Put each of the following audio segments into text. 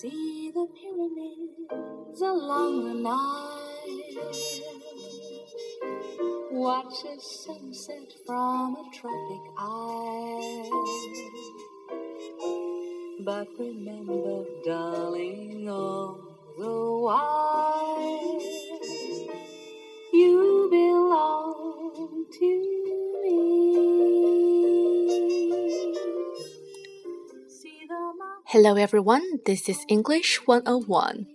See the pyramids along the Nile. Watch a sunset from a tropic isle. But remember, darling, all the while you belong to Hello, everyone. This is English 101.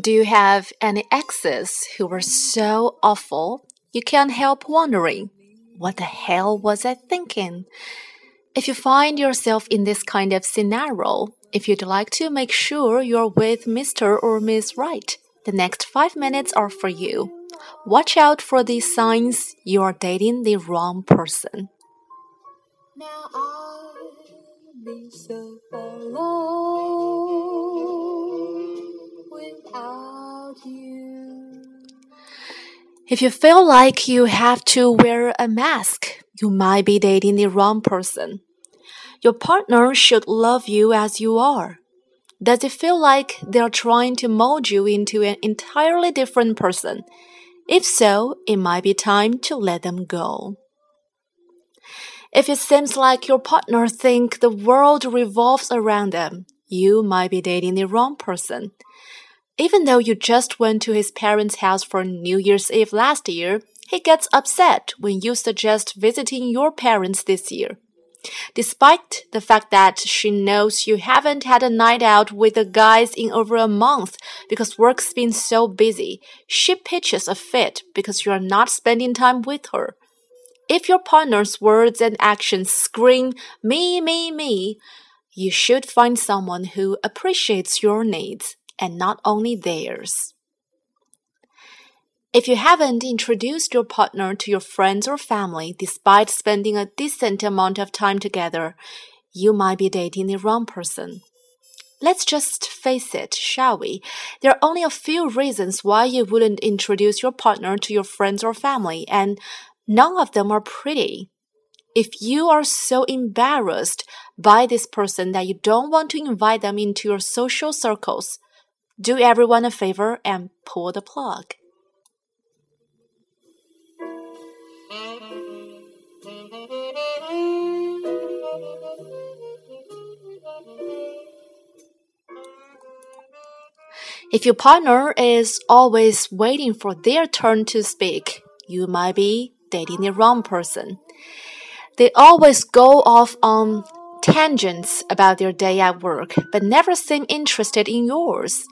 Do you have any exes who were so awful you can't help wondering, what the hell was I thinking? If you find yourself in this kind of scenario, if you'd like to make sure you're with Mr. or Miss Right, the next five minutes are for you. Watch out for these signs you are dating the wrong person. Now I'll be so alone without you. If you feel like you have to wear a mask, you might be dating the wrong person. Your partner should love you as you are. Does it feel like they're trying to mold you into an entirely different person? If so, it might be time to let them go. If it seems like your partner think the world revolves around them, you might be dating the wrong person. Even though you just went to his parents' house for New Year's Eve last year, he gets upset when you suggest visiting your parents this year. Despite the fact that she knows you haven't had a night out with the guys in over a month because work's been so busy, she pitches a fit because you are not spending time with her. If your partner's words and actions scream, me, me, me, you should find someone who appreciates your needs and not only theirs. If you haven't introduced your partner to your friends or family despite spending a decent amount of time together, you might be dating the wrong person. Let's just face it, shall we? There are only a few reasons why you wouldn't introduce your partner to your friends or family, and none of them are pretty. If you are so embarrassed by this person that you don't want to invite them into your social circles, do everyone a favor and pull the plug. If your partner is always waiting for their turn to speak, you might be dating the wrong person. They always go off on tangents about their day at work, but never seem interested in yours.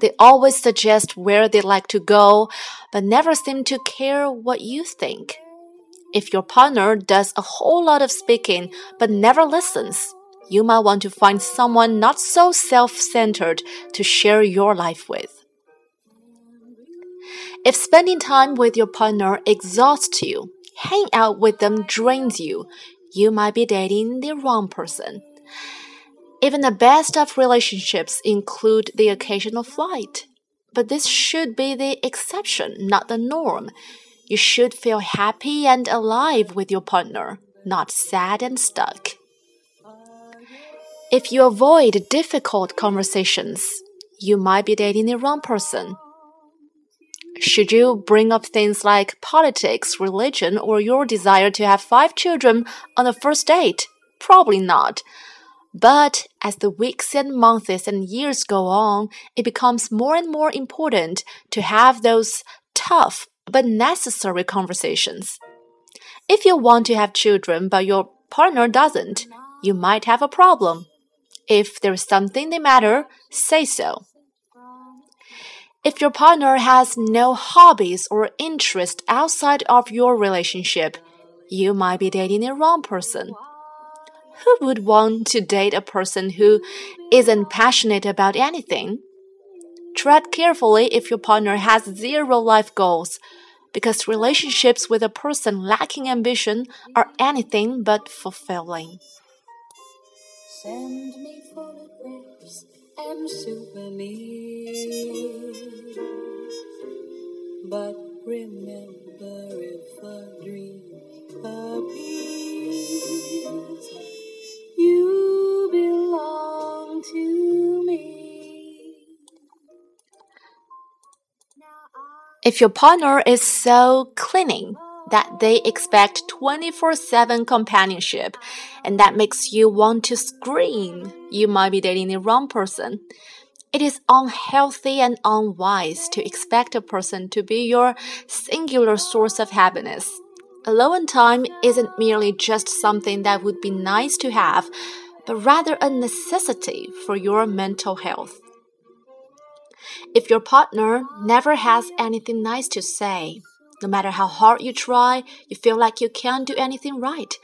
They always suggest where they like to go, but never seem to care what you think. If your partner does a whole lot of speaking but never listens, you might want to find someone not so self centered to share your life with. If spending time with your partner exhausts you, hang out with them drains you, you might be dating the wrong person. Even the best of relationships include the occasional fight. But this should be the exception, not the norm. You should feel happy and alive with your partner, not sad and stuck. If you avoid difficult conversations, you might be dating the wrong person. Should you bring up things like politics, religion, or your desire to have five children on the first date? Probably not. But as the weeks and months and years go on, it becomes more and more important to have those tough but necessary conversations. If you want to have children but your partner doesn't, you might have a problem. If there's something they matter, say so. If your partner has no hobbies or interest outside of your relationship, you might be dating the wrong person. Who would want to date a person who isn't passionate about anything? Tread carefully if your partner has zero life goals, because relationships with a person lacking ambition are anything but fulfilling. Send me photographs am super me. But remember, if a dream appears, you belong to me. If your partner is so clingy, that they expect 24 7 companionship and that makes you want to scream, you might be dating the wrong person. It is unhealthy and unwise to expect a person to be your singular source of happiness. Alone time isn't merely just something that would be nice to have, but rather a necessity for your mental health. If your partner never has anything nice to say, no matter how hard you try, you feel like you can't do anything right.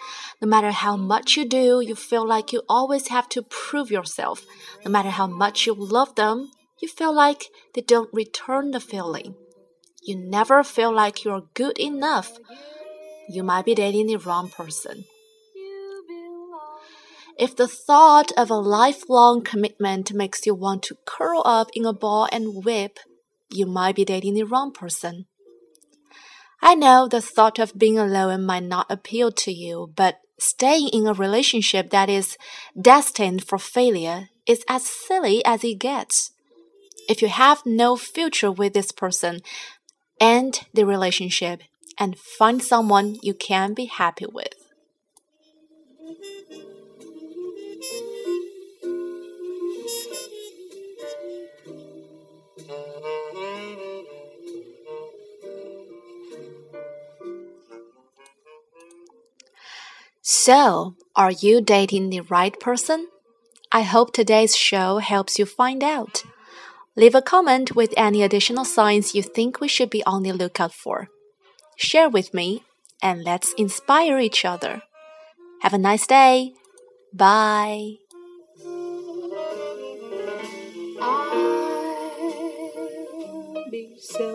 No matter how much you do, you feel like you always have to prove yourself. No matter how much you love them, you feel like they don't return the feeling. You never feel like you're good enough. You might be dating the wrong person. If the thought of a lifelong commitment makes you want to curl up in a ball and whip, you might be dating the wrong person. I know the thought of being alone might not appeal to you, but staying in a relationship that is destined for failure is as silly as it gets. If you have no future with this person, end the relationship and find someone you can be happy with. So, are you dating the right person? I hope today's show helps you find out. Leave a comment with any additional signs you think we should be on the lookout for. Share with me and let's inspire each other. Have a nice day. Bye. So.